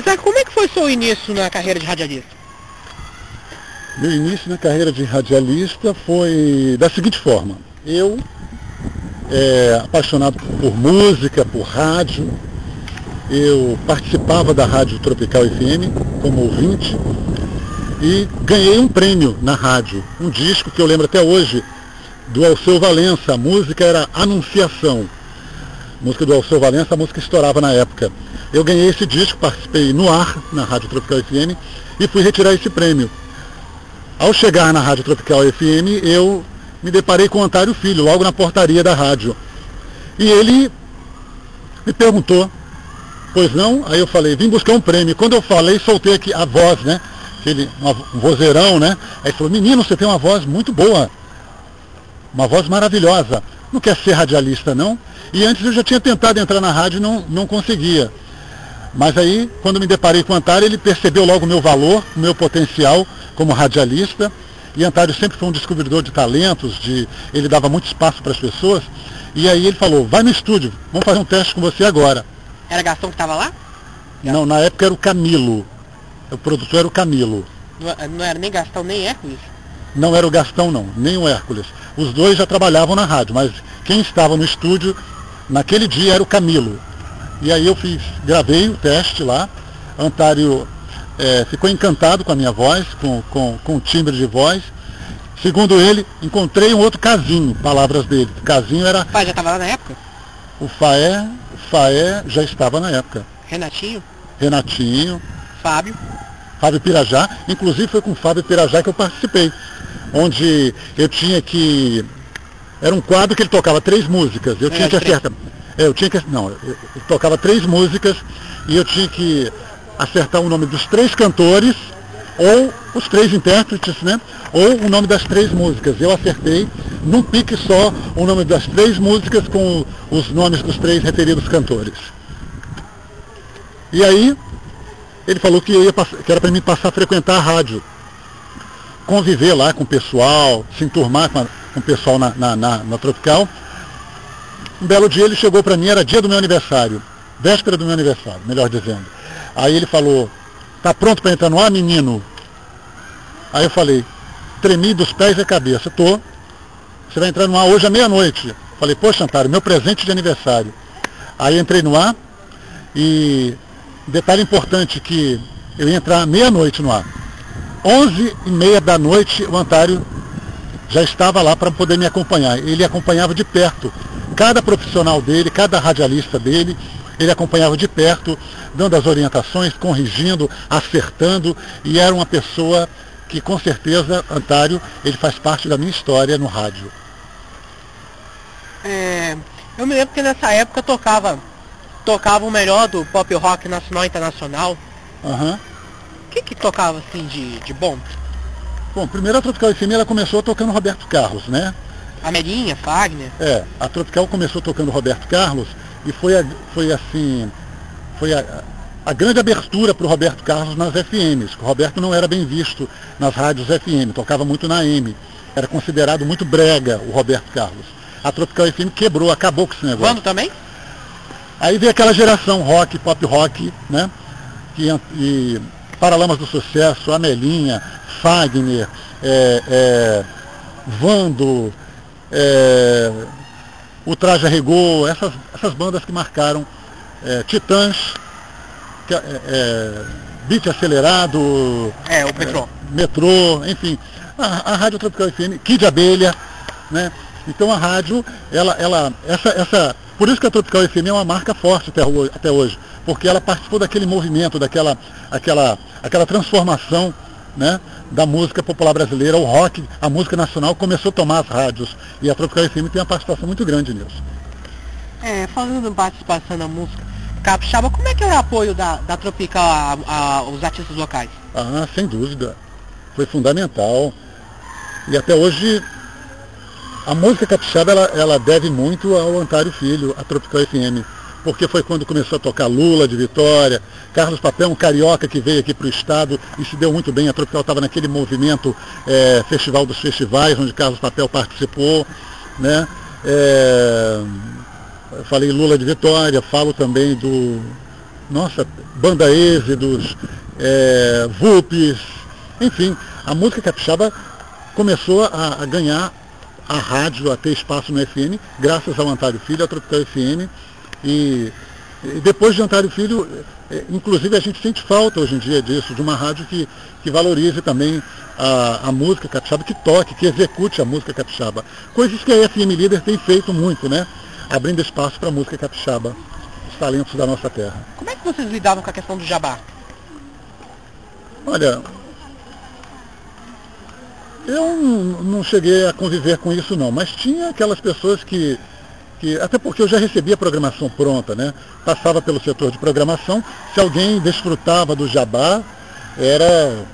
Isaac, como é que foi seu início na carreira de radialista? Meu início na carreira de radialista foi da seguinte forma. Eu, é, apaixonado por música, por rádio, eu participava da Rádio Tropical FM como ouvinte e ganhei um prêmio na rádio, um disco que eu lembro até hoje, do Alceu Valença, a música era Anunciação. A música do Alceu Valença, a música estourava na época. Eu ganhei esse disco, participei no ar, na Rádio Tropical FM, e fui retirar esse prêmio. Ao chegar na Rádio Tropical FM, eu me deparei com o Antário Filho, logo na portaria da rádio. E ele me perguntou, pois não? Aí eu falei, vim buscar um prêmio. Quando eu falei, soltei aqui a voz, né? Aquele, um vozeirão, né? Aí ele falou, menino, você tem uma voz muito boa. Uma voz maravilhosa. Não quer ser radialista, não? E antes eu já tinha tentado entrar na rádio e não, não conseguia. Mas aí, quando me deparei com o Antário, ele percebeu logo o meu valor, o meu potencial como radialista. E Antário sempre foi um descobridor de talentos, de, ele dava muito espaço para as pessoas. E aí ele falou, vai no estúdio, vamos fazer um teste com você agora. Era Gastão que estava lá? Não, na época era o Camilo. O produtor era o Camilo. Não, não era nem Gastão nem Hércules? Não era o Gastão não, nem o Hércules. Os dois já trabalhavam na rádio, mas quem estava no estúdio naquele dia era o Camilo. E aí eu fiz, gravei o teste lá, Antário é, ficou encantado com a minha voz, com, com, com o timbre de voz. Segundo ele, encontrei um outro casinho, palavras dele. O casinho era. O Faé já estava lá na época? O Faé, Faé já estava na época. Renatinho? Renatinho. Fábio. Fábio Pirajá. Inclusive foi com o Fábio Pirajá que eu participei. Onde eu tinha que. Era um quadro que ele tocava três músicas. Eu tinha que acertar. Eu tinha que. Não, eu tocava três músicas e eu tinha que acertar o nome dos três cantores, ou os três intérpretes, né? Ou o nome das três músicas. Eu acertei num pique só o nome das três músicas com os nomes dos três referidos cantores. E aí, ele falou que, ia, que era para mim passar a frequentar a rádio. Conviver lá com o pessoal, se enturmar com, a, com o pessoal na, na, na, na Tropical. Um belo dia ele chegou para mim, era dia do meu aniversário, véspera do meu aniversário, melhor dizendo. Aí ele falou, tá pronto para entrar no ar, menino? Aí eu falei, tremi dos pés e cabeça, tô. Você vai entrar no ar hoje à meia-noite. Falei, poxa, Antário, meu presente de aniversário. Aí entrei no ar e detalhe importante que eu ia entrar meia-noite no ar. Onze e meia da noite o Antário já estava lá para poder me acompanhar. Ele acompanhava de perto cada profissional dele, cada radialista dele, ele acompanhava de perto, dando as orientações, corrigindo, acertando, e era uma pessoa que com certeza, Antário, ele faz parte da minha história no rádio. É, eu me lembro que nessa época tocava, tocava o melhor do pop rock nacional e internacional. Uhum. O que que tocava assim de, de bom? Bom, primeiro a Tropical FM ela começou tocando Roberto Carlos, né? Amelinha, Fagner. É, a Tropical começou tocando Roberto Carlos e foi, a, foi assim, foi a, a grande abertura para o Roberto Carlos nas FMs. O Roberto não era bem visto nas rádios FM, tocava muito na M. Era considerado muito brega o Roberto Carlos. A Tropical FM quebrou, acabou com esse negócio. Quando também? Aí veio aquela geração rock, pop rock, né? E, e Paralamas do Sucesso, Amelinha, Fagner, é, é, Vando, é, o Traje a Rigor, essas, essas bandas que marcaram é, Titãs, que, é, é, Beat Acelerado, é, o Metrô, é, Metrô enfim, a, a Rádio Tropical FM, Kid Abelha, né? Então a rádio, ela, ela, essa, essa, por isso que a Tropical FM é uma marca forte até hoje, até hoje porque ela participou daquele movimento, daquela aquela, aquela transformação né, da música popular brasileira, o rock, a música nacional começou a tomar as rádios. E a Tropical FM tem uma participação muito grande nisso. É, falando em participação na música, Capixaba, como é que é o apoio da, da Tropical a, a, aos artistas locais? Ah, sem dúvida. Foi fundamental. E até hoje a música capixaba ela, ela deve muito ao Antário Filho, a Tropical FM porque foi quando começou a tocar Lula de Vitória, Carlos Papel, um carioca que veio aqui para o estado e se deu muito bem. A Tropical estava naquele movimento é, Festival dos Festivais, onde Carlos Papel participou. Né? É, falei Lula de Vitória, falo também do, nossa, Banda Êxodos, é, VUPs, enfim, a música capixaba começou a, a, ganhar a rádio, a ter espaço no FM, graças ao Antário Filho, a Tropical FM. E, e depois de Antário Filho, inclusive a gente sente falta hoje em dia disso, de uma rádio que, que valorize também a, a, música capixaba, que toque, que execute a música capixaba. Coisas que a FM Líder tem feito muito, né? Abrindo espaço para a música capixaba, os talentos da nossa terra. Como é que vocês lidavam com a questão do jabá? Olha, eu não cheguei a conviver com isso não, mas tinha aquelas pessoas que, que, até porque eu já recebia a programação pronta, né? Passava pelo setor de programação, se alguém desfrutava do jabá, era.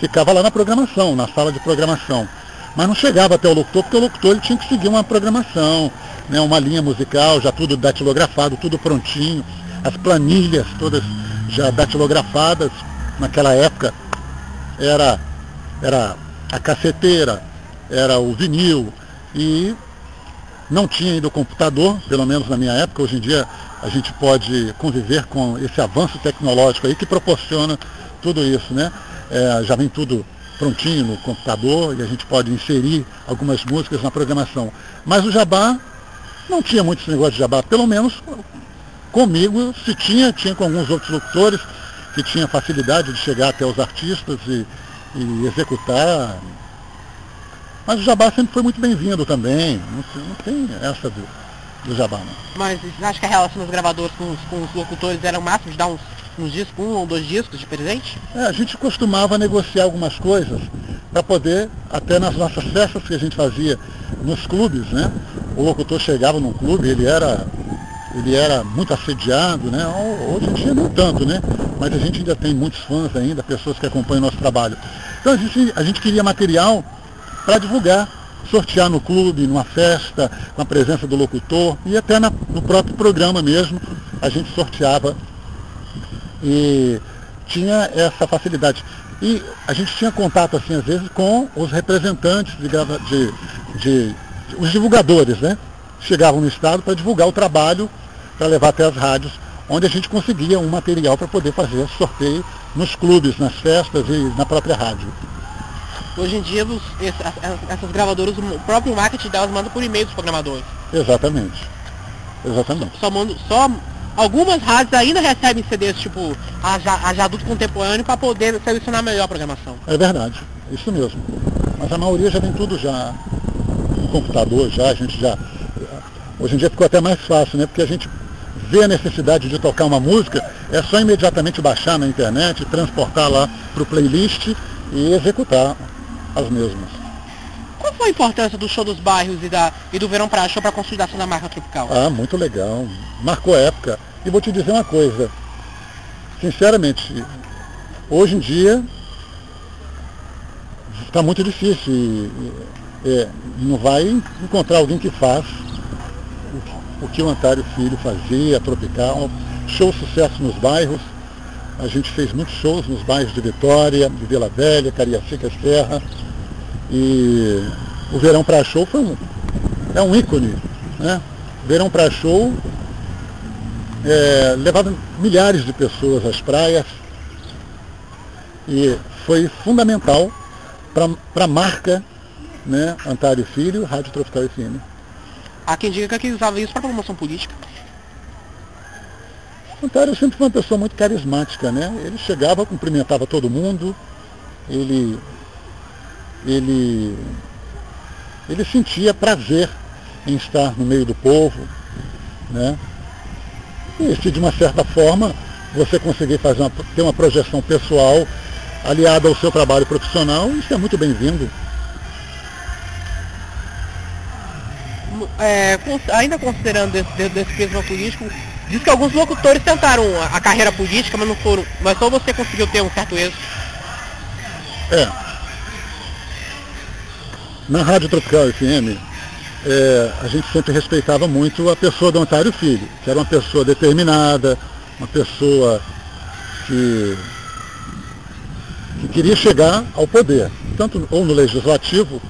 ficava lá na programação, na sala de programação. Mas não chegava até o locutor, porque o locutor ele tinha que seguir uma programação, né, uma linha musical, já tudo datilografado, tudo prontinho, as planilhas todas já datilografadas, naquela época era, era a caceteira, era o vinil e não tinha ainda o computador, pelo menos na minha época, hoje em dia a gente pode conviver com esse avanço tecnológico aí que proporciona tudo isso, né? É, já vem tudo prontinho no computador e a gente pode inserir algumas músicas na programação. Mas o Jabá não tinha muito esse negócio de Jabá, pelo menos comigo, se tinha, tinha com alguns outros locutores que tinha facilidade de chegar até os artistas e e executar. Mas o jabá sempre foi muito bem-vindo também. Não, não, tem essa do, do jabá, não. Mas você acha que a relação dos gravadores com os, com os locutores era o máximo de dar uns, uns discos, um ou dois discos de presente? É, a gente costumava negociar algumas coisas para poder, até nas nossas festas que a gente fazia nos clubes, né? O locutor chegava num clube, ele era ele era muito assediado, né? Hoje em dia não tanto, né? Mas a gente ainda tem muitos fãs ainda, pessoas que acompanham o nosso trabalho. Então a gente, a gente queria material para divulgar, sortear no clube, numa festa, com a presença do locutor e até na, no próprio programa mesmo a gente sorteava e tinha essa facilidade. E a gente tinha contato, assim, às vezes, com os representantes de, de, de, os divulgadores, né? Chegavam no estado para divulgar o trabalho para levar até as rádios, onde a gente conseguia um material para poder fazer sorteio nos clubes, nas festas e na própria rádio. Hoje em dia, os, essas gravadoras, o próprio marketing delas manda por e-mail dos programadores. Exatamente. Exatamente. Só, mando, só algumas rádios ainda recebem CDs tipo a, a adulto contemporâneo para poder selecionar melhor a programação. É verdade, isso mesmo. Mas a maioria já vem tudo já no computador, já, a gente já. Hoje em dia ficou até mais fácil, né? Porque a gente vê a necessidade de tocar uma música, é só imediatamente baixar na internet, transportar lá para o playlist e executar as mesmas. Qual foi a importância do show dos bairros e, da, e do Verão para Show para a consolidação da marca tropical? Ah, muito legal. Marcou época. E vou te dizer uma coisa. Sinceramente, hoje em dia está muito difícil. E, e, é, não vai encontrar alguém que faz o que o Antário Filho fazia, Tropical, show sucesso nos bairros. A gente fez muitos shows nos bairros de Vitória, de Vila Velha, Cariacica Serra. E o Verão para Show foi um, é um ícone. Né? Verão para Show é, levava milhares de pessoas às praias e foi fundamental para a marca né, Antário Filho, Rádio Tropical FM. Há quem diga que usava isso para promoção política. Antário sempre foi uma pessoa muito carismática, né? Ele chegava, cumprimentava todo mundo, ele, ele, ele sentia prazer em estar no meio do povo, né? E se de uma certa forma você conseguir fazer uma, ter uma projeção pessoal aliada ao seu trabalho profissional, isso é muito bem-vindo. é, ainda considerando desse, desse prisma político, diz que alguns locutores tentaram a, carreira política, mas não foram. Mas só você conseguiu ter um certo êxito. É. Na Rádio Tropical FM, é, a gente sempre respeitava muito a pessoa do Antário Filho, que era uma pessoa determinada, uma pessoa que, que queria chegar ao poder, tanto ou no legislativo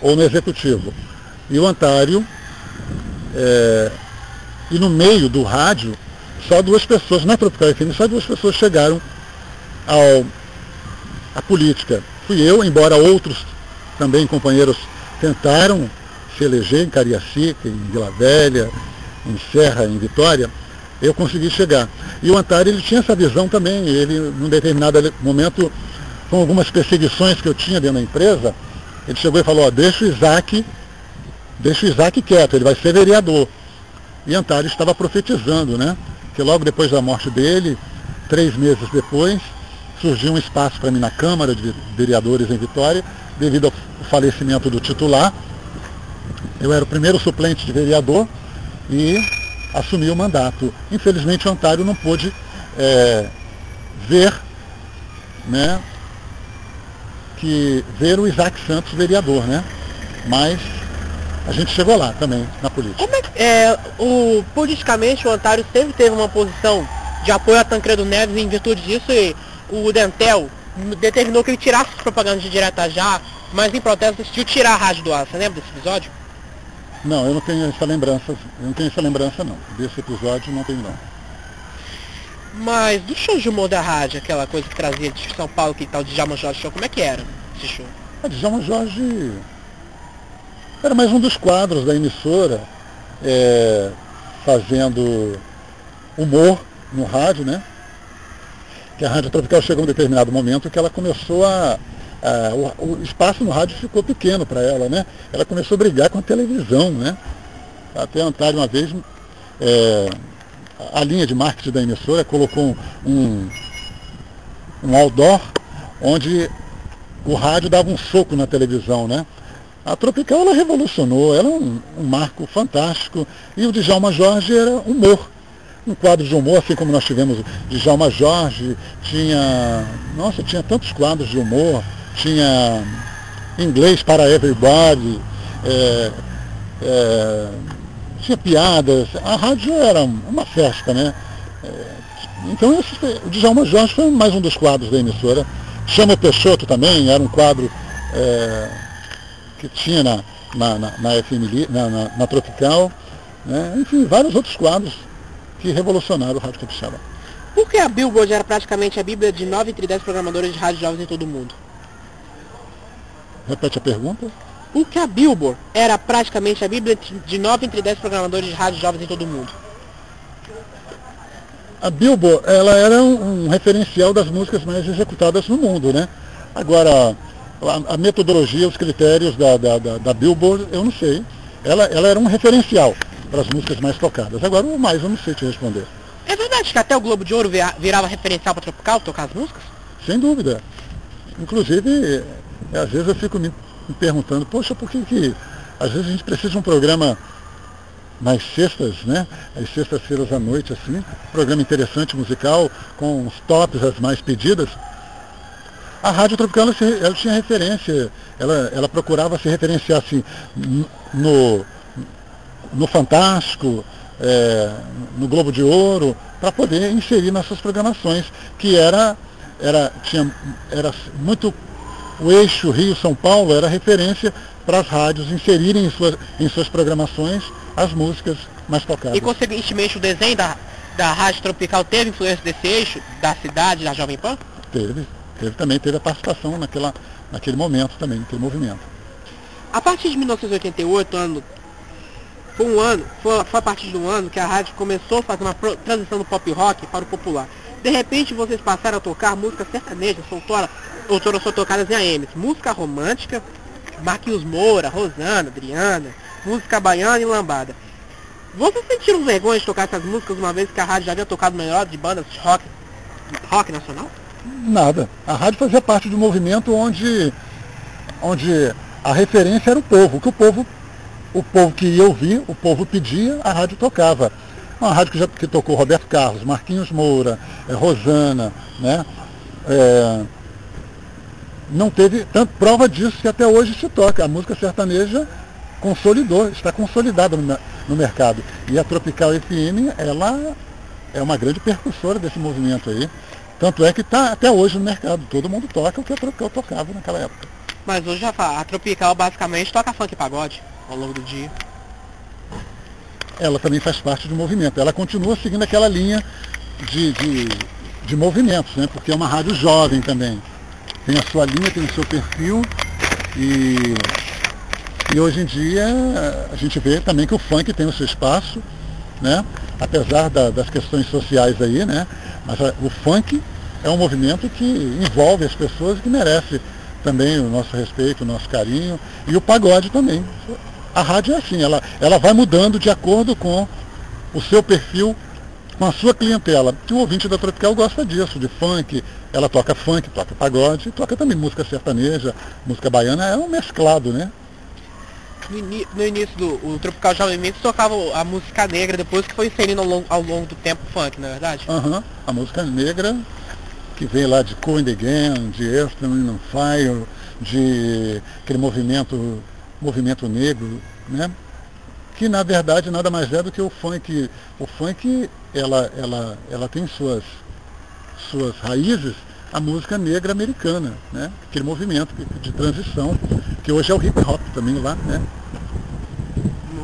ou no executivo. E o Antário, é, e no meio do rádio, só duas pessoas, na Tropical FM, só duas pessoas chegaram ao, à política. Fui eu, embora outros também companheiros tentaram se eleger em Cariacica, em Vila Velha, em Serra, em Vitória, eu consegui chegar. E o Antário ele tinha essa visão também, ele num determinado momento, com algumas perseguições que eu tinha dentro da empresa, ele chegou e falou, ó, deixa o Isaac, deixa o Isaac quieto, ele vai ser vereador. E Antário estava profetizando, né? Que logo depois da morte dele, três meses depois, surgiu um espaço para mim na Câmara de Vereadores em Vitória, devido ao falecimento do titular. Eu era o primeiro suplente de vereador e assumi o mandato. Infelizmente o Ontário não pôde é, ver, né, que ver o Isaac Santos vereador, né? Mas a gente chegou lá também na política. Como é, é o politicamente o Ontário sempre teve uma posição de apoio a Tancredo Neves em virtude disso e o Dentel determinou que ele tirasse as propagandas de direta já, mas em protesto decidiu tirar a rádio do ar. Você lembra desse episódio? Não, eu não tenho essa lembrança, eu não tenho essa lembrança não. Desse episódio não tenho não. Mas do show de humor da rádio, aquela coisa que trazia de São Paulo, que tal de Djalma Jorge Show, como é que era esse show? A Djalma Jorge era mais um dos quadros da emissora, é, fazendo humor no rádio, né? Que a Rádio Tropical chegou a um determinado momento que ela começou a, ah, o, o, espaço no rádio ficou pequeno para ela, né? Ela começou a brigar com a televisão, né? Até Antário uma vez, é, a linha de marketing da emissora colocou um, um outdoor onde o rádio dava um soco na televisão, né? A Tropical ela revolucionou, era um, um marco fantástico. E o Djalma Jorge era humor. Um quadro de humor, assim como nós tivemos Djalma Jorge, tinha. Nossa, tinha tantos quadros de humor tinha inglês para everybody, é, é, tinha piadas, a rádio era uma festa, né? É, então esse, o Djalma Jorge foi mais um dos quadros da emissora. Chama Peixoto também, era um quadro é, que tinha na, na, na, na FM, na, na, na Tropical, né? enfim, vários outros quadros que revolucionaram o Rádio Capixaba. Por que a Billboard era praticamente a bíblia de 9 entre 10 programadores de rádio jovens em todo o mundo? Repete a pergunta. O que a Billboard era praticamente a Bíblia de 9 entre 10 programadores de rádio jovens em todo o mundo. A Billboard, ela era um, um referencial das músicas mais executadas no mundo, né? Agora, a, a metodologia, os critérios da, da, da, da, Billboard, eu não sei. Ela, ela era um referencial para as músicas mais tocadas. Agora, o mais eu não sei te responder. É verdade que até o Globo de Ouro virava referencial para Tropical tocar as músicas? Sem dúvida. Inclusive, e às vezes eu fico me, perguntando, poxa, por que, que às vezes a gente precisa de um programa nas sextas, né? Às sextas-feiras à noite, assim, programa interessante musical, com os tops, as mais pedidas. A Rádio Tropical, ela, ela tinha referência, ela, ela procurava se referenciar assim, no, no Fantástico, é, no Globo de Ouro, para poder inserir nas suas programações, que era, era, tinha, era muito o eixo Rio-São Paulo era referência para as rádios inserirem em suas, em suas programações as músicas mais tocadas. E consequentemente o desenho da, da Rádio Tropical teve influência desse eixo, da cidade, da Jovem Pan? Teve, teve também, teve a participação naquela, naquele momento também, naquele movimento. A partir de 1988, ano, foi um ano, foi, foi a partir de um ano que a rádio começou a fazer uma transição do pop rock para o popular. De repente vocês passaram a tocar música sertaneja, soltora, outoras são tocadas em AMs. Música romântica, Marquinhos Moura, Rosana, Adriana, música baiana e lambada. Vocês sentiram vergonha de tocar essas músicas uma vez que a rádio já havia tocado melhor de bandas rock, rock nacional? Nada. A rádio fazia parte do movimento onde, onde a referência era o povo. Que o povo, o povo que ia ouvir, o povo pedia, a rádio tocava. Uma rádio que já que tocou Roberto Carlos, Marquinhos Moura, é, Rosana, né? É, não teve tanto prova disso que até hoje se toca. A música sertaneja consolidou, está consolidada no, no mercado. E a Tropical FM, ela é uma grande percussora desse movimento aí. Tanto é que está até hoje no mercado. Todo mundo toca o que a Tropical tocava naquela época. Mas hoje a Tropical basicamente toca funk e pagode ao longo do dia. ela também faz parte do movimento. Ela continua seguindo aquela linha de, de, de movimentos, né? porque é uma rádio jovem também. Tem a sua linha, tem o seu perfil e, e hoje em dia a gente vê também que o funk tem o seu espaço, né? apesar da, das questões sociais aí, né? mas a, o funk é um movimento que envolve as pessoas e que merece também o nosso respeito, o nosso carinho, e o pagode também. A rádio é assim, ela, ela vai mudando de acordo com o seu perfil, com a sua clientela. E o ouvinte da Tropical gosta disso, de funk, ela toca funk, toca pagode, toca também música sertaneja, música baiana, é um mesclado, né? No, início do Tropical Jovem Mix tocava a música negra, depois que foi inserindo ao longo, ao longo do tempo funk, não é verdade? Aham, uhum. a música negra que vem lá de and Again, de Earth on Fire, de aquele movimento, movimento negro, né? que na verdade nada mais é do que o funk. O funk ela, ela, ela tem suas, suas raízes a música negra americana, né? aquele movimento de transição, que hoje é o hip hop também lá. Né?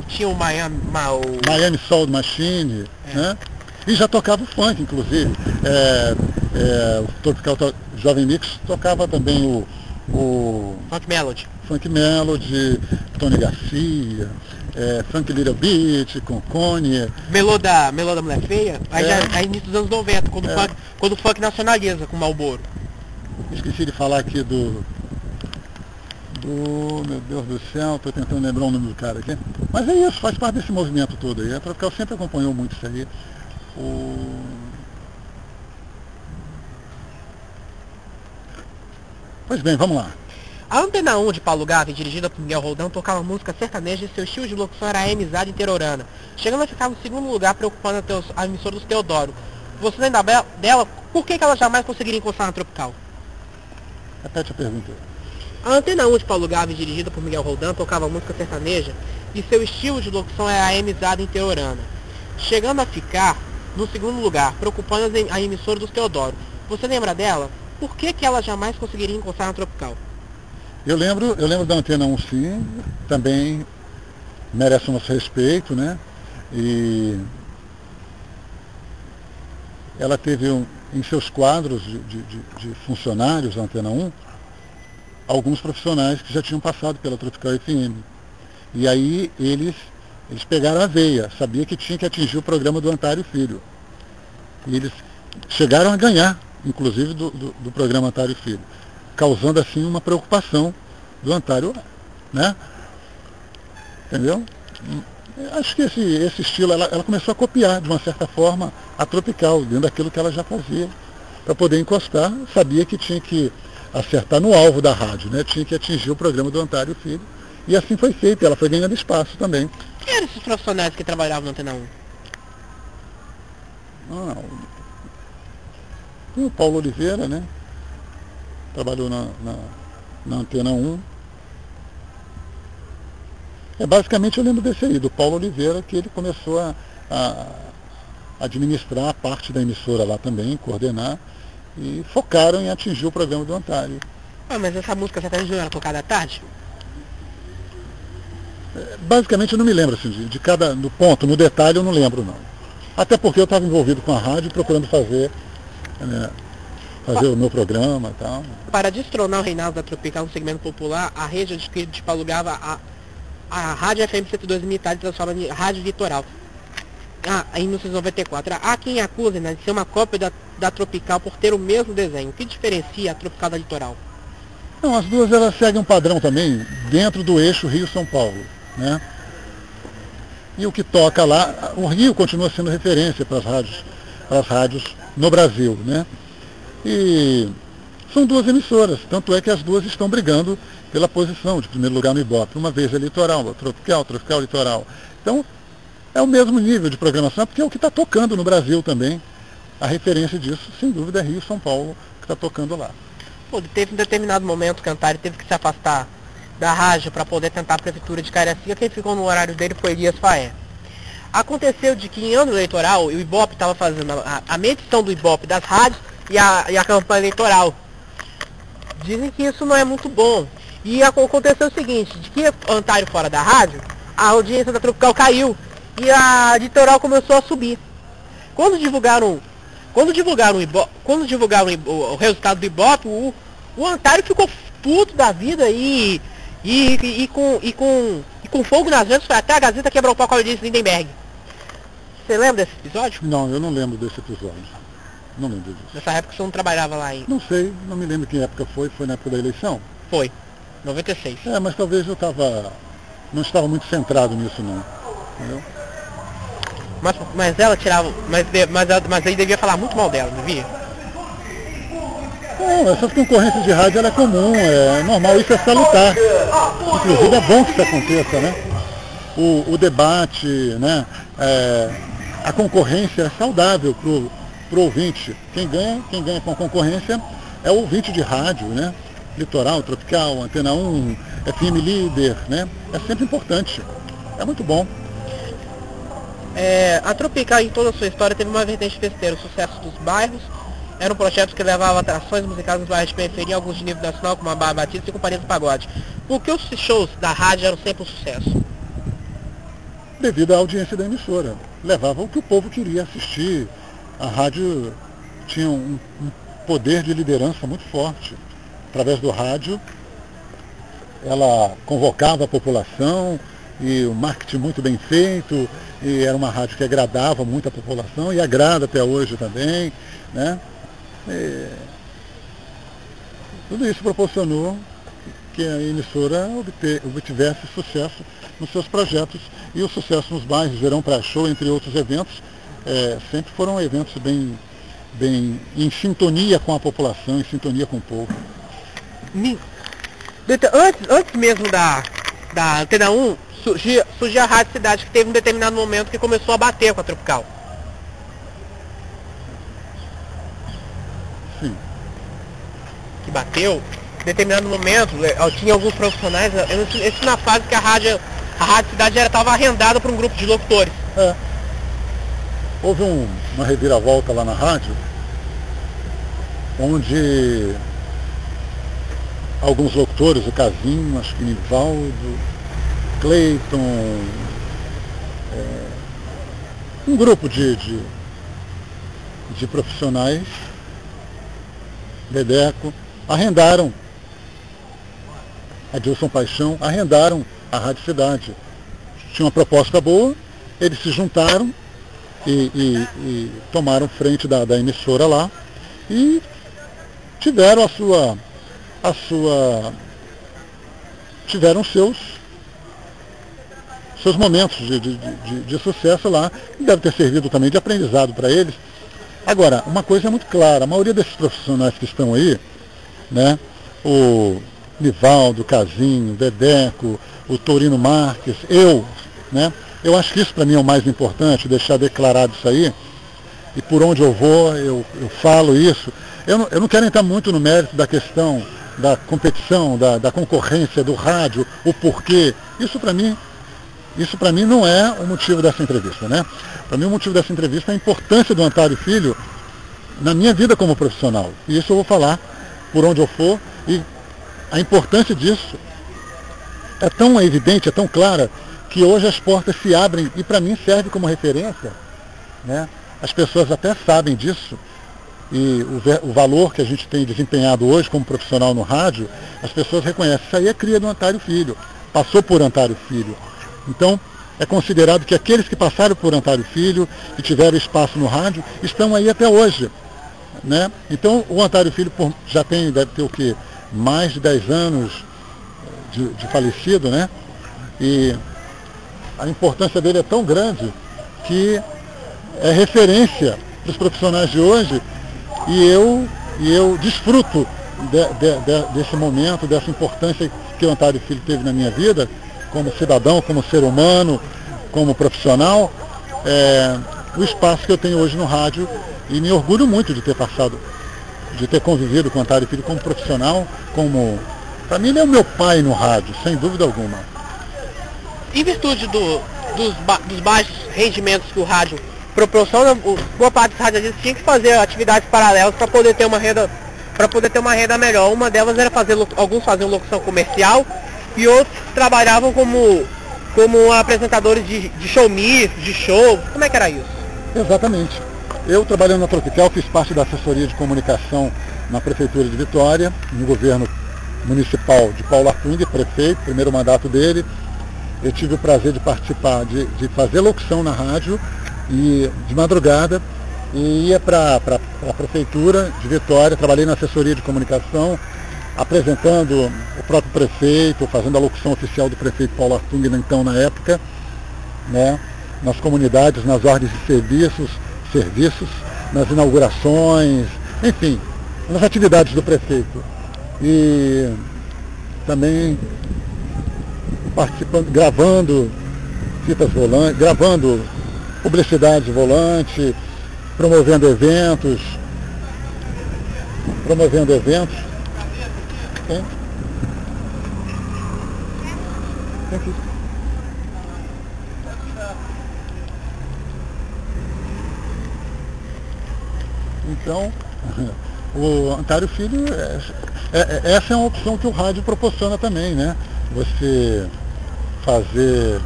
Tinha o Miami, o... Miami Soul Machine, é. né? e já tocava o funk, inclusive. É, é, o Tropical Jovem Mix tocava também o, o Funk Melody. Funk Melody, Tony Garcia, é, Funk Little Beat, Concone. Melô da, Melô da Mulher Feia, aí é. já é início dos anos 90, quando, é. o funk, quando o funk nacionaliza com o Malboro. Esqueci de falar aqui do. Do. Meu Deus do céu, estou tentando lembrar o nome do cara aqui. Mas é isso, faz parte desse movimento todo aí. A Tropical sempre acompanhou muito isso aí. O... Pois bem, vamos lá. A Antena 1 de Paulo Gávea, dirigida por Miguel Roldão, tocava música sertaneja e seu estilo de locução era a amizade interorana, chegando a ficar no segundo lugar preocupando a, a emissora dos Teodoro. Você lembra dela? Por que, que ela jamais conseguiria encostar na Tropical? Repete a pergunta. A Antena 1 de Paulo Gávea, dirigida por Miguel Roldão, tocava música sertaneja e seu estilo de locução era a amizade interorana, chegando a ficar no segundo lugar, preocupando a emissora dos Teodoro. Você lembra dela? Por que, que ela jamais conseguiria encostar na Tropical? Eu lembro, eu lembro da Antena 1 sim, também merece o nosso respeito, né? E ela teve um, em seus quadros de, de, de, funcionários da Antena 1 alguns profissionais que já tinham passado pela Tropical FM. E aí eles eles pegaram a veia, sabia que tinha que atingir o programa do Antário Filho. E eles chegaram a ganhar, inclusive, do, do, do programa Antário Filho, causando assim uma preocupação do Antário, né? Entendeu? Acho que esse, esse estilo, ela, ela começou a copiar, de uma certa forma, a tropical, dentro daquilo que ela já fazia. Para poder encostar, sabia que tinha que acertar no alvo da rádio, né? Tinha que atingir o programa do Antário Filho. E assim foi feito, ela foi ganhando espaço também. Quem eram esses profissionais que trabalhavam na Antena 1? O Paulo Oliveira, né? Trabalhou na, na, na Antena 1. É, basicamente eu lembro desse aí, do Paulo Oliveira, que ele começou a, a administrar a parte da emissora lá também, coordenar, e focaram em atingir o programa do Ontário. Ah, mas essa música você não era tocada à tarde? basicamente eu não me lembro assim, de, de, cada no ponto, no detalhe eu não lembro não. Até porque eu estava envolvido com a rádio procurando fazer, né, fazer o meu programa e tal. Para destronar o reinado da Tropical no segmento popular, a rede de tipo, alugava a, a Rádio FM 102 Militar e transforma em Rádio Litoral. Ah, em 1994. Há quem acuse né, de ser uma cópia da, da Tropical por ter o mesmo desenho. O que diferencia a Tropical da Litoral? Não, as duas elas seguem um padrão também dentro do eixo Rio-São Paulo. Né? E o que toca lá, o Rio continua sendo referência para as rádios, para as rádios no Brasil. Né? E são duas emissoras, tanto é que as duas estão brigando pela posição de primeiro lugar no Ibope. Uma vez é litoral, tropical, tropical, litoral. Então, é o mesmo nível de programação, porque é o que está tocando no Brasil também. A referência disso, sem dúvida, é Rio São Paulo, que está tocando lá. Pô, teve um determinado momento que Antari teve que se afastar da rádio para poder tentar a prefeitura de Cariacica, quem ficou no horário dele foi Elias Faé. Aconteceu de que em ano eleitoral o Ibope estava fazendo a, a, medição do Ibope das rádios e a, e a campanha eleitoral. Dizem que isso não é muito bom. E aconteceu o seguinte, de que Antário fora da rádio, a audiência da Tropical caiu. e a litoral começou a subir. Quando divulgaram, quando divulgaram, o, Ibope, quando divulgaram o, resultado do Ibope, o, o Antário ficou puto da vida e, e, e, e, com, e, com, e com fogo nas ventas foi até a Gazeta quebrar o pacote de Lindenberg. Você lembra desse episódio? Não, eu não lembro desse episódio. Não lembro disso. Nessa época você não trabalhava lá ainda? Não sei, não me lembro que época foi, foi na época da eleição? Foi, 96. É, mas talvez eu estava. não estava muito centrado nisso não. Entendeu? Mas, mas ela tirava. Mas, mas, mas aí devia falar muito mal dela, não devia? Não, essas concorrências de rádio é comum, é normal, isso é salutar. Inclusive é bom que isso aconteça, né? O, o debate, né? É, a concorrência é saudável para o ouvinte. Quem ganha, quem ganha com a concorrência é o ouvinte de rádio, né? Litoral, Tropical, Antena 1, FM Líder, né? É sempre importante. É muito bom. É, a Tropical, em toda a sua história, teve uma vertente festeira, o sucesso dos bairros. Era um projeto que levava atrações musicais nos bairros de periferia, alguns de nível nacional, como a Barra Batista e Companhia do Pagode. Por que os shows da rádio eram sempre um sucesso? Devido à audiência da emissora. Levava o que o povo queria assistir. A rádio tinha um, um poder de liderança muito forte. Através do rádio, ela convocava a população, e o marketing muito bem feito, e era uma rádio que agradava muito a população e agrada até hoje também. Né? E tudo isso proporcionou que a emissora obtivesse sucesso nos seus projetos e o sucesso nos bairros, Verão para Show, entre outros eventos, é, sempre foram eventos bem, bem em sintonia com a população, em sintonia com o povo. Antes, antes mesmo da, da Antena 1, surgia, surgia a Rádio Cidade, que teve um determinado momento que começou a bater com a Tropical. Sim. Que bateu. Determinado momento, é, tinha alguns profissionais, isso na fase que a rádio, a rádio Cidade já estava arrendada para um grupo de locutores. É. Houve um, uma reviravolta lá na rádio, onde alguns locutores, o Casinho, acho que Nivaldo, Cleiton, é, um grupo de, de, de profissionais, Bedeco, arrendaram, a Dilson Paixão, arrendaram a Rádio Cidade. Tinha uma proposta boa, eles se juntaram e, e, e tomaram frente da, da emissora lá e tiveram a sua, a sua, tiveram seus seus momentos de, de, de, de sucesso lá, deve ter servido também de aprendizado para eles. Agora, uma coisa é muito clara, a maioria desses profissionais que estão aí, né, o Nivaldo, Casinho, Dedeco, o Torino Marques, eu, né, eu acho que isso para mim é o mais importante, deixar declarado isso aí, e por onde eu vou, eu, eu falo isso. Eu não, eu não quero entrar muito no mérito da questão da competição, da, da concorrência, do rádio, o porquê. Isso para mim isso para mim não é o motivo dessa entrevista, né? Para mim o motivo dessa entrevista é a importância do Antário Filho na minha vida como profissional. E isso eu vou falar por onde eu for e a importância disso é tão evidente, é tão clara, que hoje as portas se abrem e para mim serve como referência. Né? As pessoas até sabem disso e o, o, valor que a gente tem desempenhado hoje como profissional no rádio, as pessoas reconhecem. Isso aí é cria do Antário Filho, passou por Antário Filho. Então, é considerado que aqueles que passaram por Antário Filho e tiveram espaço no rádio estão aí até hoje. Né? Então, o Antário Filho já tem, deve ter o quê? Mais de 10 anos de, de falecido, né? E a importância dele é tão grande que é referência para os profissionais de hoje e eu, e eu desfruto de, de, de, desse momento, dessa importância que o Antário Filho teve na minha vida como cidadão, como ser humano, como profissional, é, o espaço que eu tenho hoje no rádio e me orgulho muito de ter passado, de ter convivido com o Antário Filho como profissional, como. Para mim ele é o meu pai no rádio, sem dúvida alguma. Em virtude do, dos, ba dos baixos rendimentos que o rádio proporciona, boa parte dos radialistas tinha que fazer atividades paralelas para poder ter uma renda para poder ter uma renda melhor. Uma delas era fazer alguns faziam locução comercial e outros trabalhavam como como apresentadores de, de de show. Como é que era isso? Exatamente. Eu, trabalhando na Tropical, fiz parte da assessoria de comunicação na Prefeitura de Vitória, no governo municipal de Paulo Artung, prefeito, primeiro mandato dele. Eu tive o prazer de participar, de, de fazer locução na rádio e de madrugada e ia para a prefeitura de Vitória, trabalhei na assessoria de comunicação, apresentando o próprio prefeito, fazendo a locução oficial do prefeito Paulo Artung, então na época, né, nas comunidades, nas ordens de serviços, serviços, nas inaugurações, enfim, nas atividades do prefeito. E também participando, gravando fitas volantes, gravando publicidade volante, promovendo eventos, promovendo eventos. Tem? Tem. Então, o Antário Filho, é, é, é, essa é uma opção que o rádio proporciona também, né? Você fazer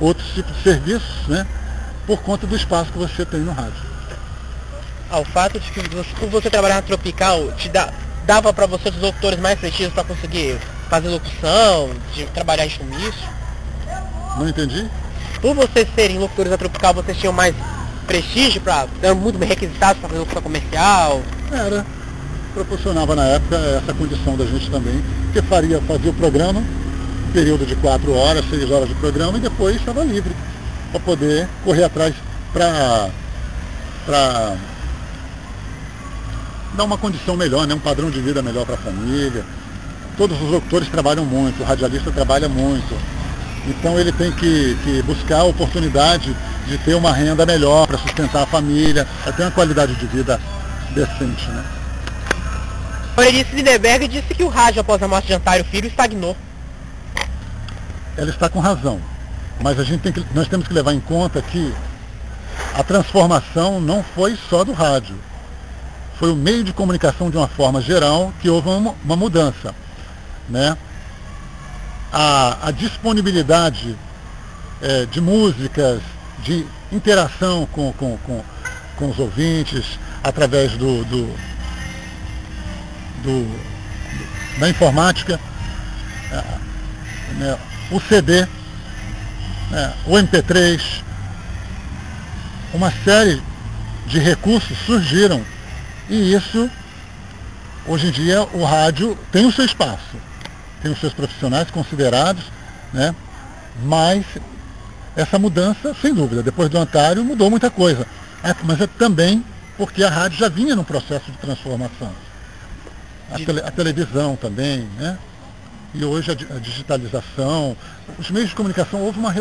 outros tipos de serviços, né? por conta do espaço que você tem no rádio. Ah, o fato de que você, por você trabalhar na Tropical, te dá, dava para você os locutores mais prestígios para conseguir fazer locução, de trabalhar em showmício? Não entendi? Por vocês serem locutores da Tropical, vocês tinham mais prestígio, para eram muito bem requisitados para fazer locução comercial? Era. Proporcionava na época essa condição da gente também, que faria, fazia o programa, período de quatro horas, seis horas de programa, e depois estava livre para poder correr atrás para dar uma condição melhor, né? um padrão de vida melhor para a família. Todos os locutores trabalham muito, o radialista trabalha muito. Então ele tem que, que buscar a oportunidade de ter uma renda melhor para sustentar a família, para ter uma qualidade de vida decente. Né? Euridice Lindeberg disse que o rádio após a morte de Antário Filho estagnou. Ela está com razão. Mas a gente tem que, nós temos que levar em conta que a transformação não foi só do rádio. Foi o meio de comunicação de uma forma geral que houve uma, uma mudança. Né? A, a disponibilidade é, de músicas, de interação com, com, com, com os ouvintes, através do, do, do da informática, né? o CD né, o MP3, uma série de recursos surgiram. E isso, hoje em dia, o rádio tem o seu espaço, tem os seus profissionais considerados, né? mas essa mudança, sem dúvida, depois do Antário mudou muita coisa. É, mas é também porque a rádio já vinha num processo de transformação. A, tele, a televisão também, né? e hoje a, digitalização, os meios de comunicação houve uma,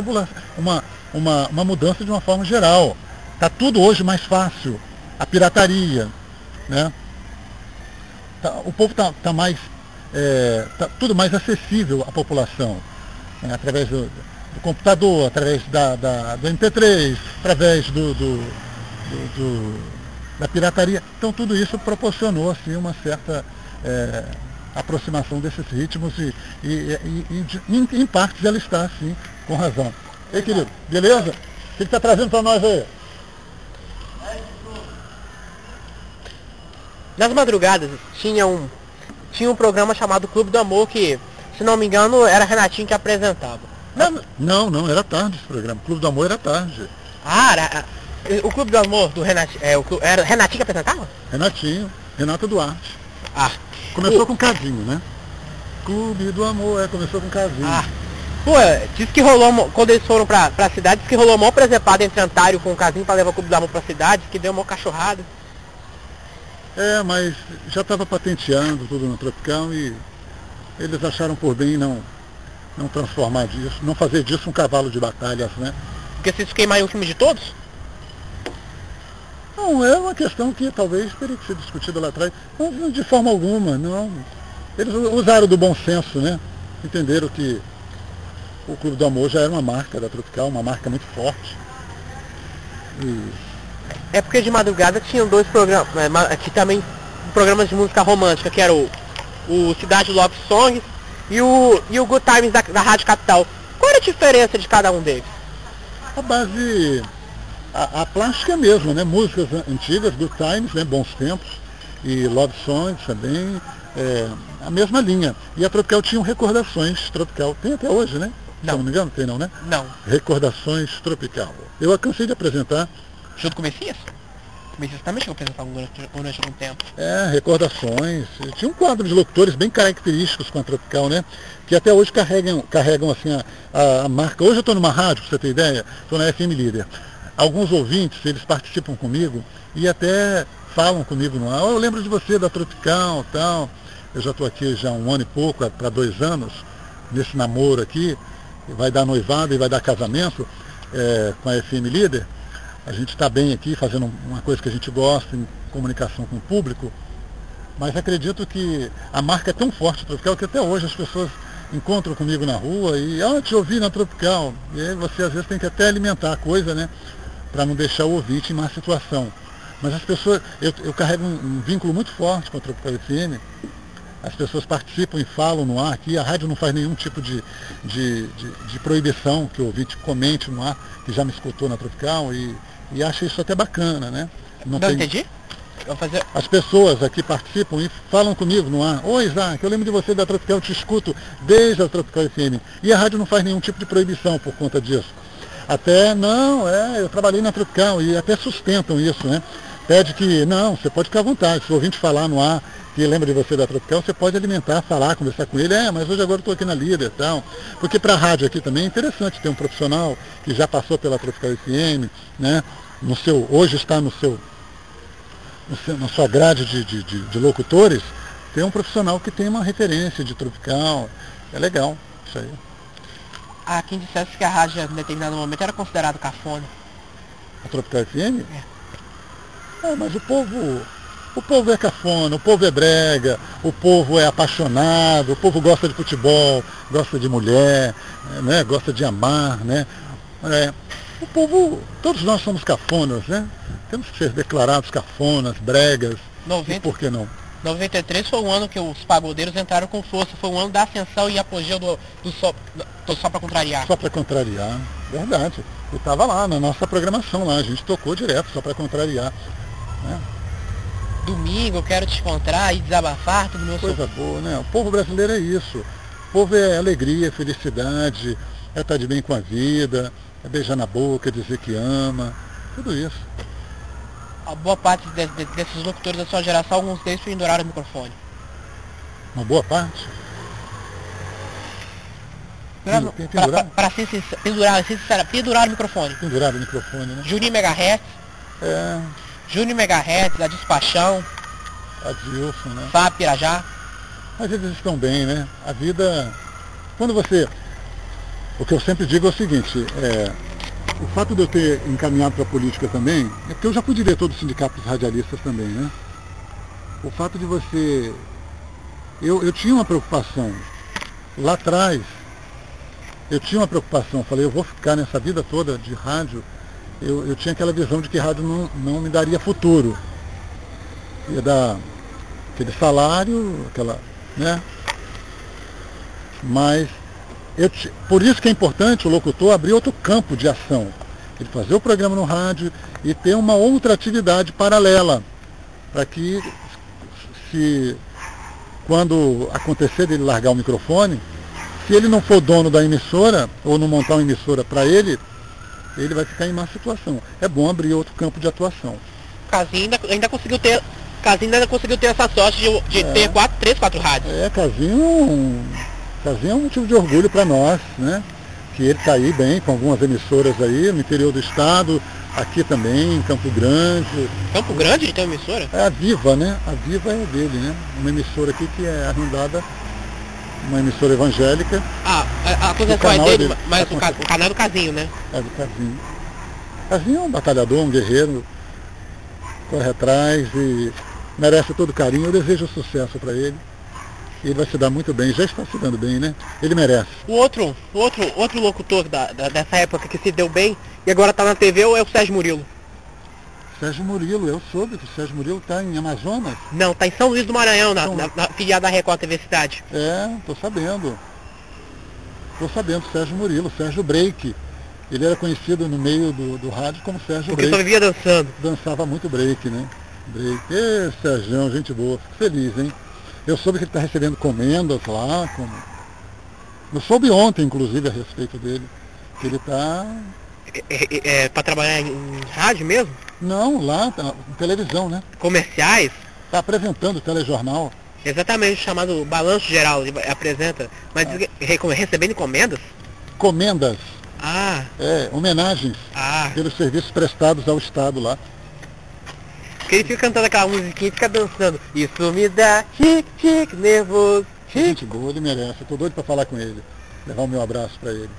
uma, uma, uma mudança de uma forma geral. Está tudo hoje mais fácil. A pirataria, né? Tá, o povo está tá mais. É, tá tudo mais acessível à população. Né? Através do, do, computador, através da, da, do MP3, através do, do, do, da pirataria. Então tudo isso proporcionou assim, uma certa. É, aproximação desses ritmos e, e, e, e em, em partes ela está, sim, com razão. Ei, querido, beleza? O que está trazendo para nós aí? Nas madrugadas tinha um, tinha um programa chamado Clube do Amor que, se não me engano, era Renatinho que apresentava. Não, não, não era tarde esse programa. Clube do Amor era tarde. Ah, era, o Clube do Amor do Renatinho, é, o, era Renatinho que apresentava? Renatinho, Renato Duarte. Ah, Começou o... com casinho, né? Clube do Amor, é, começou com casinho. Ah. Pô, disse que rolou, quando eles foram pra, pra cidade, disse que rolou mó presepada entre Antário com o casinho pra levar o Clube do Amor pra cidade, que deu uma cachorrada. É, mas já estava patenteando tudo no Tropical e eles acharam por bem não, não transformar disso, não fazer disso um cavalo de batalhas, né? Porque se isso queimar o filme de todos? Não, é uma questão que talvez teria que ser discutida lá atrás. Não, de forma alguma, não. Eles usaram do bom senso, né? Entenderam que o Clube do Amor já era uma marca da Tropical, uma marca muito forte. E... É porque de madrugada tinham dois programas, né, aqui também programas de música romântica, que era o, o Cidade Love Songs e o, e o Good Times da, da Rádio Capital. Qual era a diferença de cada um deles? A base, a, a plástica é a mesma, né? Músicas antigas, Good Times, né? Bons Tempos, e Love Songs também, é, a mesma linha. E a Tropical tinha recordações Tropical, tem até hoje, né? Não. Se não me engano, tem não, né? Não. Recordações Tropical. Eu cansei de apresentar. Junto com o Messias? O Messias também chegou a apresentar durante, algum tempo. É, recordações. Tinha um quadro de locutores bem característicos com a Tropical, né? Que até hoje carregam, carregam assim, a, a, marca. Hoje eu estou numa rádio, para você ter ideia, estou na FM Líder. Alguns ouvintes, eles participam comigo e até falam comigo no ar. Oh, eu lembro de você da Tropical tal. Eu já estou aqui já um ano e pouco, para dois anos, nesse namoro aqui. Vai dar noivado e vai dar casamento é, com a FM Líder. A gente está bem aqui, fazendo uma coisa que a gente gosta, em comunicação com o público. Mas acredito que a marca é tão forte, Tropical, que até hoje as pessoas encontram comigo na rua e, ah, te ouvi na Tropical. E aí você às vezes tem que até alimentar a coisa, né? Para não deixar o ouvinte em má situação. Mas as pessoas, eu, eu carrego um, um, vínculo muito forte com a Tropical FM. As pessoas participam e falam no ar aqui. A rádio não faz nenhum tipo de, de, de, de proibição que o ouvinte comente no ar, que já me escutou na Tropical e, e acha isso até bacana, né? Não, não tem... entendi. Fazer... As pessoas aqui participam e falam comigo no ar. Oi, Isaac, eu lembro de você da Tropical, eu te escuto desde a Tropical FM. E a rádio não faz nenhum tipo de proibição por conta disso. Até, não, é, eu trabalhei na Tropical e até sustentam isso, né? Pede que, não, você pode ficar à vontade, se o ouvinte falar no ar que lembra de você da Tropical, você pode alimentar, falar, conversar com ele, é, mas hoje agora estou aqui na líder e tal. Porque para a rádio aqui também é interessante ter um profissional que já passou pela Tropical FM, né? No seu, hoje está no seu, no seu na sua grade de, de, de, de locutores, ter um profissional que tem uma referência de Tropical. É legal, isso aí. Há quem dissesse que a rádio em determinado momento era considerado cafona. A Tropical FM? É. É, mas o povo, o povo é cafona, o povo é brega, o povo é apaixonado, o povo gosta de futebol, gosta de mulher, né, gosta de amar, né? É, o povo, todos nós somos cafonas, né? Temos que ser declarados cafonas, bregas, 90, por que não? 93 foi o ano que os pagodeiros entraram com força, foi o ano da ascensão e apogeu do, do só, do só para contrariar. Só para contrariar, verdade. Eu estava lá na nossa programação lá, a gente tocou direto, só para contrariar. Né? Domingo eu quero te encontrar e desabafar tudo meu Coisa boa, né? O povo brasileiro é isso. O povo é alegria, felicidade, é estar de bem com a vida, é beijar na boca, dizer que ama, tudo isso. A boa parte desses locutores da sua geração, alguns deles penduraram o microfone. Uma boa parte? Para ser sincero, pendurar, sincero, pendurar o microfone. Pendurar o microfone, né? Juninho Megahertz. É. Júnior Megahertz, a Despachão. Adilson, né? Fábio Pirajá. Mas eles estão bem, né? A vida. Quando você. O que eu sempre digo é o seguinte, é, o fato de eu ter encaminhado para a política também, é porque eu já fui diretor do sindicato dos radialistas também, né? O fato de você. Eu, eu tinha uma preocupação. Lá atrás, eu tinha uma preocupação. Falei, eu vou ficar nessa vida toda de rádio eu, eu tinha aquela visão de que rádio não, não me daria futuro. Ia dar aquele salário, aquela. né? Mas eu, por isso que é importante o locutor abrir outro campo de ação. Ele fazer o programa no rádio e ter uma outra atividade paralela. Para que se quando acontecer dele largar o microfone, se ele não for dono da emissora, ou não montar uma emissora para ele, ele vai ficar em má situação. É bom abrir outro campo de atuação. Casinho ainda, ainda conseguiu ter. Casinho ainda conseguiu ter essa sorte de, de é, ter quatro, três, quatro rádios. É, Casinho, Casinho é um motivo de orgulho para nós, né? Que ele está aí bem com algumas emissoras aí no interior do estado, aqui também, em Campo Grande. Campo Grande tem uma emissora? É a Viva, né? A Viva é dele, né? Uma emissora aqui que é arrendada uma emissora evangélica. Ah, a, a concessão é dele, dele, mas o, ca, o, canal é do Casinho, né? É do Casinho. Casinho é um batalhador, um guerreiro, corre atrás e merece todo carinho. Eu desejo sucesso para ele. Ele vai se dar muito bem, já está se dando bem, né? Ele merece. O outro, outro, outro locutor da, da, dessa época que se deu bem e agora está na TV é o Sérgio Murilo. Sérgio Murilo, eu soube que o Sérgio Murilo está em Amazonas. Não, está em São Luís do Maranhão, na, na, na filiada da Record TV Cidade. É, estou sabendo. Estou sabendo, Sérgio Murilo, Sérgio Break. Ele era conhecido no meio do, do rádio como Sérgio Porque Break. só vivia dançando. Dançava muito break, né? Break. Ê, Sérgio, gente boa. Fico feliz, hein? Eu soube que ele está recebendo comendas lá. Como... Eu soube ontem, inclusive, a respeito dele. Que ele está... É, é, é, para trabalhar em rádio mesmo? Não, lá, tá, televisão, né? Comerciais? Está apresentando o telejornal. Exatamente, chamado Balanço Geral, ele apresenta. Mas Ah. re- recebendo encomendas? Comendas, Ah, é, homenagens ah. pelos serviços prestados ao Estado lá. Porque ele fica cantando aquela musiquinha e fica dançando. Isso me dá chique, chique, nervoso, chique. Gente boa, ele merece. Eu tô doido para falar com ele. Levar o meu abraço para ele.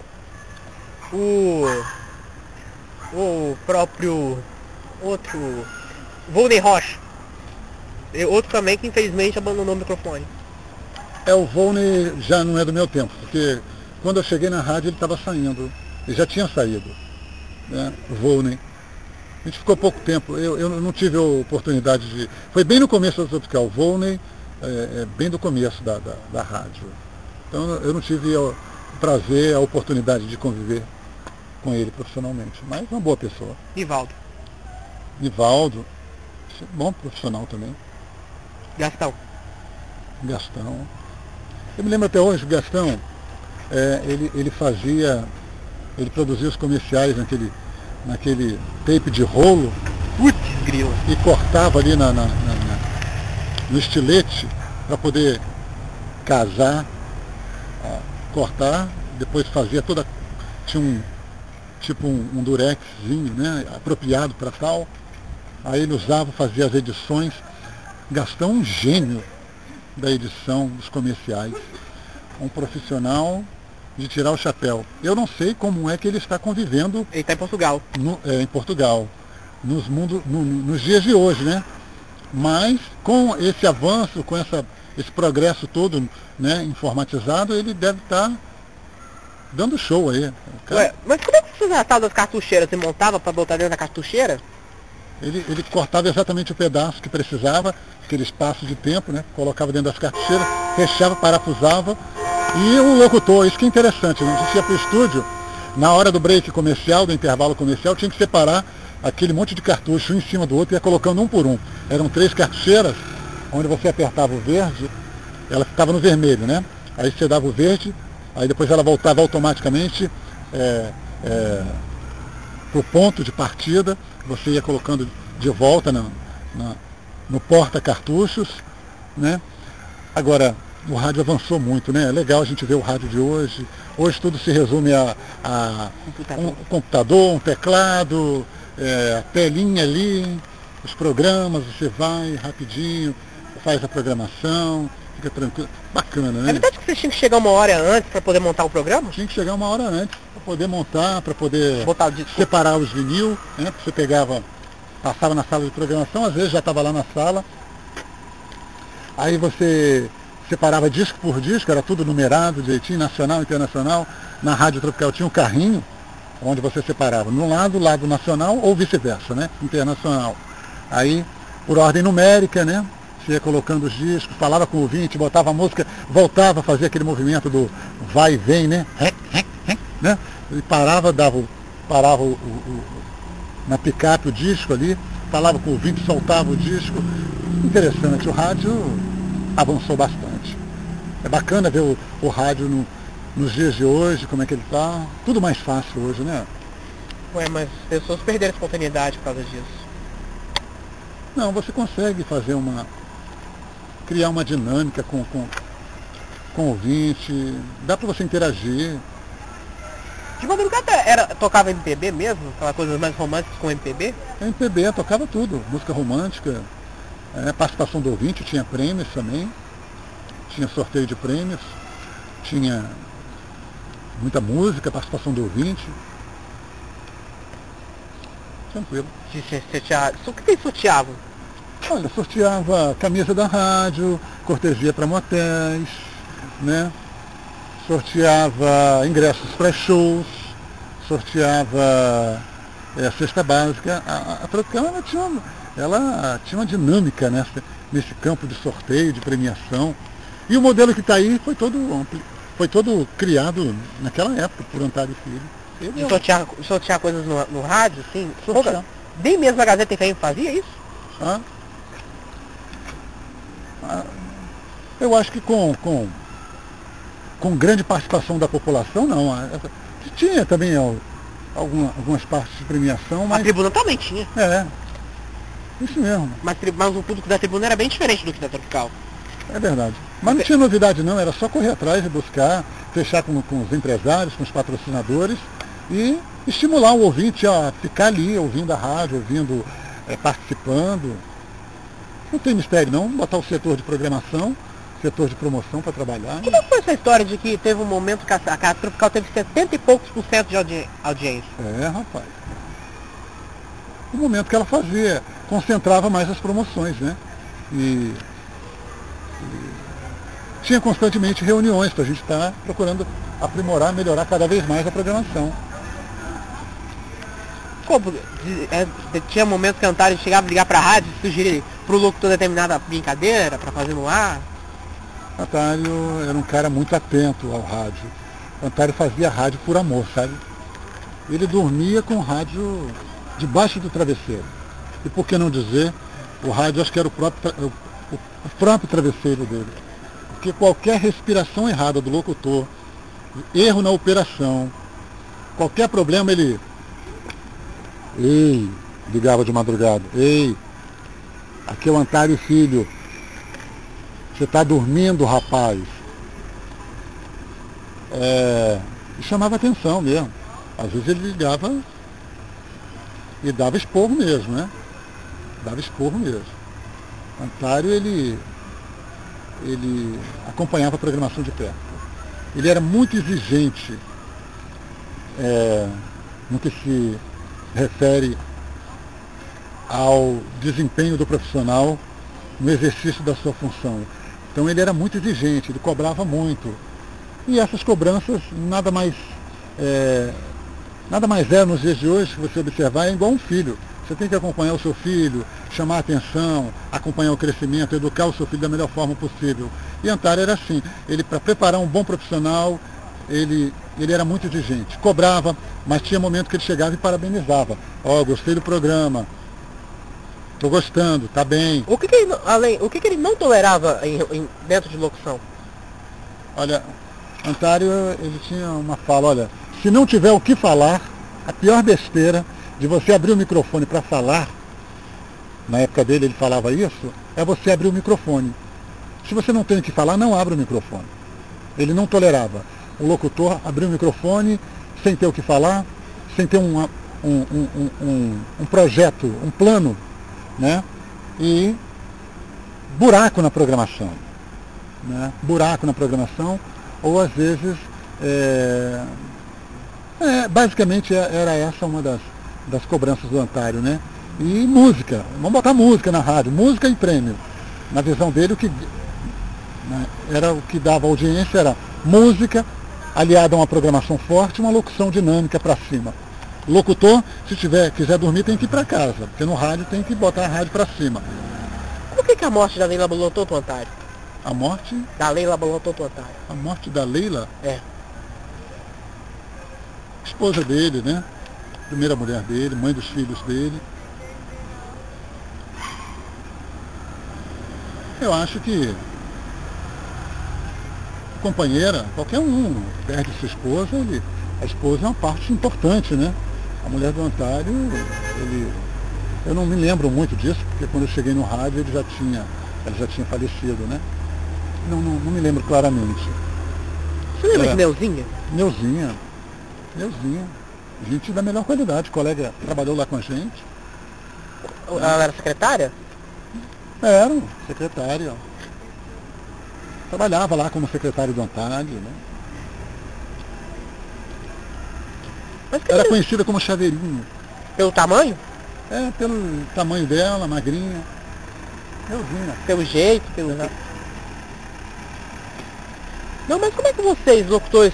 O, o próprio outro, Volney Rocha. Outro também que infelizmente abandonou o microfone. É, o Volney já não é do meu tempo, porque quando eu cheguei na rádio ele estava saindo. Ele já tinha saído. Né? O Volney. A gente ficou pouco tempo. Eu, eu não tive a oportunidade de. Foi bem no começo da Tropical. O Volney é, é bem do começo da, da, da rádio. Então eu não tive o prazer, a oportunidade de conviver com ele profissionalmente. Mas uma boa pessoa. Nivaldo, Nivaldo, bom profissional também. Gastão. Gastão. Eu me lembro até hoje, o Gastão, é, ele, ele fazia, ele produzia os comerciais naquele, naquele tape de rolo Putz, grilo. e cortava ali na, na- na- na- no estilete para poder casar, cortar, depois fazia toda. Tinha um tipo um, um durexzinho, né? Apropriado para tal. Aí ele usava, fazia as edições. Gastão um gênio da edição dos comerciais. Um profissional de tirar o chapéu. Eu não sei como é que ele está convivendo Ele tá em Portugal. no- é, em Portugal, nos, mundo, no- nos dias de hoje, né? Mas com esse avanço, com essa, esse progresso todo né, informatizado, ele deve estar dando show aí. Ué, mas como é que você fazia a tal das cartucheiras? Você montava pra botar dentro da cartucheira? Ele, ele cortava exatamente o pedaço que precisava, aquele espaço de tempo, né? Colocava dentro das cartucheiras, fechava, parafusava. E o locutor, isso que é interessante, né? A gente ia para o estúdio, na hora do break comercial, do intervalo comercial, tinha que separar aquele monte de cartucho um em cima do outro e ia colocando um por um. Eram três cartucheiras, onde você apertava o verde, ela ficava no vermelho, né? Aí você dava o verde, aí depois ela voltava automaticamente é, é, para o ponto de partida, você ia colocando de volta na, na- no porta-cartuchos, né? Agora, o rádio avançou muito, né? É legal a gente ver o rádio de hoje. Hoje tudo se resume a, a Computador. um computador, um teclado, é, a telinha ali, os programas, você vai rapidinho, faz a programação, fica tranquilo. Bacana, É né? verdade que você tinha que chegar uma hora antes pra poder montar o programa? Tinha que chegar uma hora antes para poder montar, para poder separar os vinil, né? Você pegava, passava na sala de programação, às vezes já estava lá na sala. Aí você separava disco por disco, era tudo numerado, direitinho, nacional, internacional. Na Rádio Tropical tinha um carrinho, onde você separava no lado, lado nacional ou vice-versa, né? Internacional. Aí, por ordem numérica, né? Ia colocando os discos, falava com o ouvinte, botava a música, voltava a fazer aquele movimento do vai e vem, né? Né? E parava, dava, o- parava o, o- o- na picape o disco ali, falava com o ouvinte, soltava o disco. Interessante, o rádio avançou bastante. É bacana ver o, o rádio no- nos dias de hoje, como é que ele está. Tudo mais fácil hoje, né? Ué, mas as pessoas perderam a espontaneidade por causa disso. Não, você consegue fazer uma. Criar uma dinâmica com, com, com o ouvinte, dá para você interagir. De madrugada era, tocava MPB mesmo? Aquela coisa mais romântica com MPB? MPB tocava tudo, música romântica, é, participação do ouvinte, tinha prêmios também, tinha sorteio de prêmios, tinha muita música, participação do ouvinte. Tranquilo. Se- sortear. O que eles sorteavam? Olha, sorteava camisa da rádio, cortesia para motéis, né? Sorteava ingressos para shows, sorteava é, cesta básica. A, a, a Tropical ela tinha, uma- ela tinha uma dinâmica nessa, nesse campo de sorteio, de premiação. E o modelo que está aí foi todo, ampli- foi todo criado naquela época por Antário Filho. E sortear, sortear coisas no, no rádio, sim? Sortear. Nem mesmo a Gazeta FM fazia isso? Ah. Ah, eu acho que com, com, com grande participação da população, não. Ah, tinha também alguma, algumas partes de premiação, mas... A tribuna também tinha. É, isso mesmo. Mas, mas o público da tribuna era bem diferente do que da Tropical. É verdade. Mas não tinha novidade não, era só correr atrás e buscar, fechar com, com os empresários, com os patrocinadores e estimular o ouvinte a ficar ali, ouvindo a rádio, ouvindo, é, participando. Não tem mistério não, botar o setor de programação, setor de promoção para trabalhar. Como foi essa história de que teve um momento que a, a Tropical teve 70 e poucos por cento de audi audiência? É, rapaz. O momento que ela fazia, concentrava mais as promoções, né? E, e tinha constantemente reuniões para a gente estar tá procurando aprimorar, melhorar cada vez mais a programação. Como, é, tinha momentos que a Antário chegava a ligar para a rádio e sugerir para o locutor determinada brincadeira para fazer no ar? Antário era um cara muito atento ao rádio. O Antário fazia rádio por amor, sabe? Ele dormia com o rádio debaixo do travesseiro. E por que não dizer, o rádio acho que era o próprio, o, o próprio travesseiro dele. Porque qualquer respiração errada do locutor, erro na operação, qualquer problema ele Ei, ligava de madrugada. Ei, aqui é o Antário Filho. Você está dormindo, rapaz. É, chamava atenção mesmo. Às vezes ele ligava e dava esporro mesmo, né? Dava esporro mesmo. Antário, ele, ele acompanhava a programação de perto. Ele era muito exigente é, no que se refere ao desempenho do profissional no exercício da sua função. Então ele era muito exigente, ele cobrava muito. E essas cobranças nada mais é, nada mais é nos dias de hoje, se você observar, é igual um filho. Você tem que acompanhar o seu filho, chamar a atenção, acompanhar o crescimento, educar o seu filho da melhor forma possível. E Antara era assim, ele para preparar um bom profissional, ele, ele era muito exigente. Cobrava, mas tinha momento que ele chegava e parabenizava. Ó, oh, gostei do programa. Estou gostando, tá bem. O que, que ele, além, o que, que ele não tolerava em, em, dentro de locução? Olha, Antário, ele tinha uma fala, olha, se não tiver o que falar, a pior besteira de você abrir o microfone para falar, na época dele ele falava isso, é você abrir o microfone. Se você não tem o que falar, não abra o microfone. Ele não tolerava o locutor abrir o microfone sem ter o que falar, sem ter um, um, um, um projeto, um plano, né? E buraco na programação. Né? Buraco na programação, ou às vezes, é, é, basicamente é, era essa uma das, das cobranças do Antário, né? E música, vamos botar música na rádio, música e prêmio. Na visão dele, o que né, era o que dava audiência era música aliada a uma programação forte, uma locução dinâmica para cima. Locutor, se tiver, quiser dormir, tem que ir para casa, porque no rádio tem que botar a rádio para cima. Por que, que, a morte da Leila Bolotou o Antário? A morte? Da Leila Bolotou o Antário. A morte da Leila? É. Esposa dele, né? Primeira mulher dele, mãe dos filhos dele. Eu acho que companheira, qualquer um perde sua esposa, ele, a esposa é uma parte importante, né? A mulher do Antário, ele, eu não me lembro muito disso, porque quando eu cheguei no rádio ele já tinha, ela já tinha falecido, né? Não, não, não me lembro claramente. Você lembra é, de Neuzinha? Neuzinha. Neuzinha. Gente da melhor qualidade, colega trabalhou lá com a gente. Ela era secretária? Era, secretária. Trabalhava lá como secretário do Antário, né? Era conhecida como Chaveirinho. Pelo tamanho? É, pelo tamanho dela, magrinha. Euzinha. Pelo jeito, pelo... É. Não, mas como é que vocês, locutores,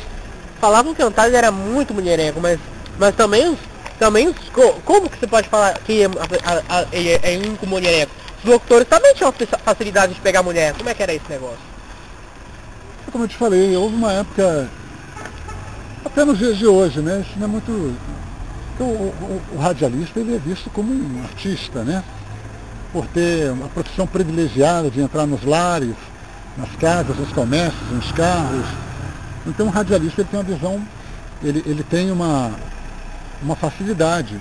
falavam que Antário era muito mulherengo, mas, mas também os... Também os, como que você pode falar que é, é, é único mulherengo? Os locutores também tinham facilidade de pegar mulher. Como é que era esse negócio? como eu te falei, houve uma época, até nos dias de hoje, né? Isso não é muito. Então, o, o, o radialista ele é visto como um artista, né? Por ter uma profissão privilegiada de entrar nos lares, nas casas, nos comércios, nos carros. Então o radialista ele tem uma visão, ele, ele tem uma, uma facilidade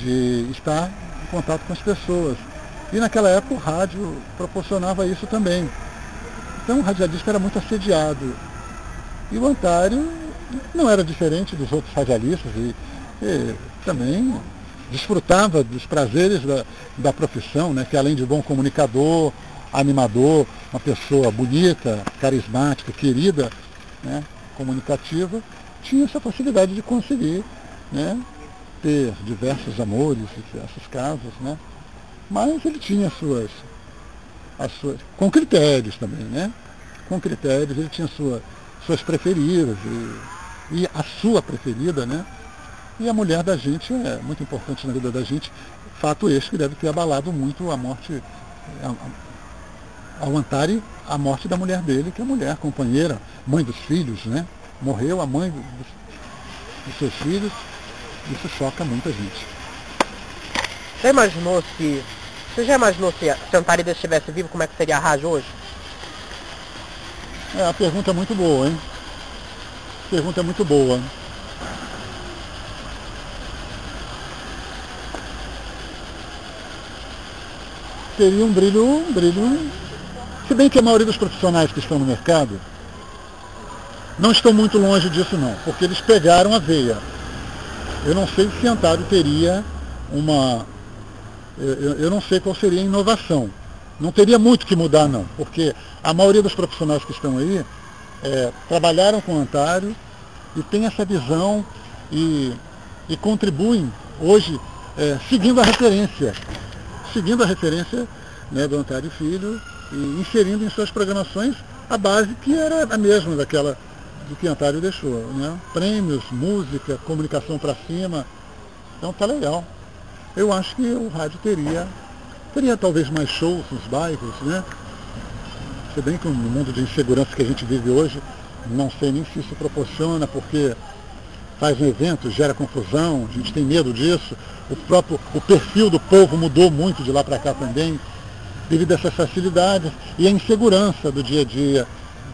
de estar em contato com as pessoas. E naquela época o rádio proporcionava isso também. Então o radialista era muito assediado. E o Antário não era diferente dos outros radialistas e, e também desfrutava dos prazeres da, da profissão, né, que além de bom comunicador, animador, uma pessoa bonita, carismática, querida, né, comunicativa, tinha essa facilidade de conseguir né, ter diversos amores, diversos casos, né? Mas ele tinha as suas, as suas, com critérios também, né? Com critérios, ele tinha sua, suas preferidas e, e a sua preferida, né? E a mulher da gente é muito importante na vida da gente, fato este que deve ter abalado muito a morte, ao Antari, a morte da mulher dele, que é a mulher companheira, mãe dos filhos, né? Morreu a mãe dos, dos seus filhos, isso choca muita gente. Você imaginou se. Você já imaginou se, se Antarida estivesse vivo, como é que seria a rádio hoje? É, a pergunta é muito boa, hein? Pergunta é muito boa. Teria um brilho, um brilho. Se bem que a maioria dos profissionais que estão no mercado não estão muito longe disso não, porque eles pegaram a veia. Eu não sei se Antário teria uma. Eu, eu não sei qual seria a inovação. Não teria muito que mudar não, porque a maioria dos profissionais que estão aí é, trabalharam com Antário e tem essa visão e, e contribuem hoje é, seguindo a referência, seguindo a referência né, do Antário Filho e inserindo em suas programações a base que era a mesma daquela do que Antário deixou. Né? Prêmios, música, comunicação para cima. Então tá legal. Eu acho que o rádio teria, teria talvez mais shows nos bairros, né? Se bem que no mundo de insegurança que a gente vive hoje, não sei nem se isso proporciona, porque faz um evento, gera confusão, a gente tem medo disso. O próprio o perfil do povo mudou muito de lá para cá também, devido a essas facilidades e a insegurança do dia a dia.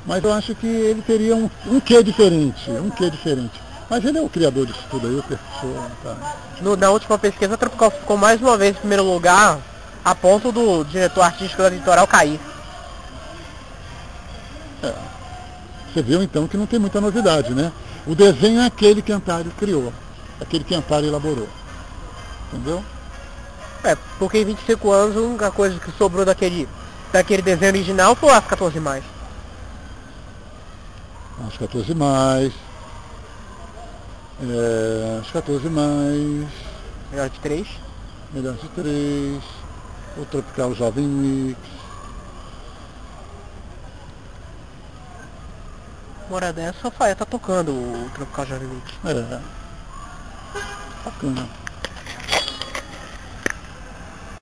Mas eu acho que ele teria um, um quê diferente, um quê diferente. Mas ele é o criador disso tudo aí, o professor. Tá. No, na última pesquisa, a Tropical ficou mais uma vez em primeiro lugar, a ponto do diretor artístico da Litoral cair. Você viu então que não tem muita novidade, né? O desenho é aquele que Antário criou, aquele que Antário elaborou. Entendeu? É, porque em 25 anos a única coisa que sobrou daquele, daquele desenho original foi as 14 mais às 14 mais. É, às 14 mais. Melhor de 3. Melhor de 3. O Tropical Jovem Mix. Mora dessa, só tá tocando o Tropical Jovem. É. Bacana.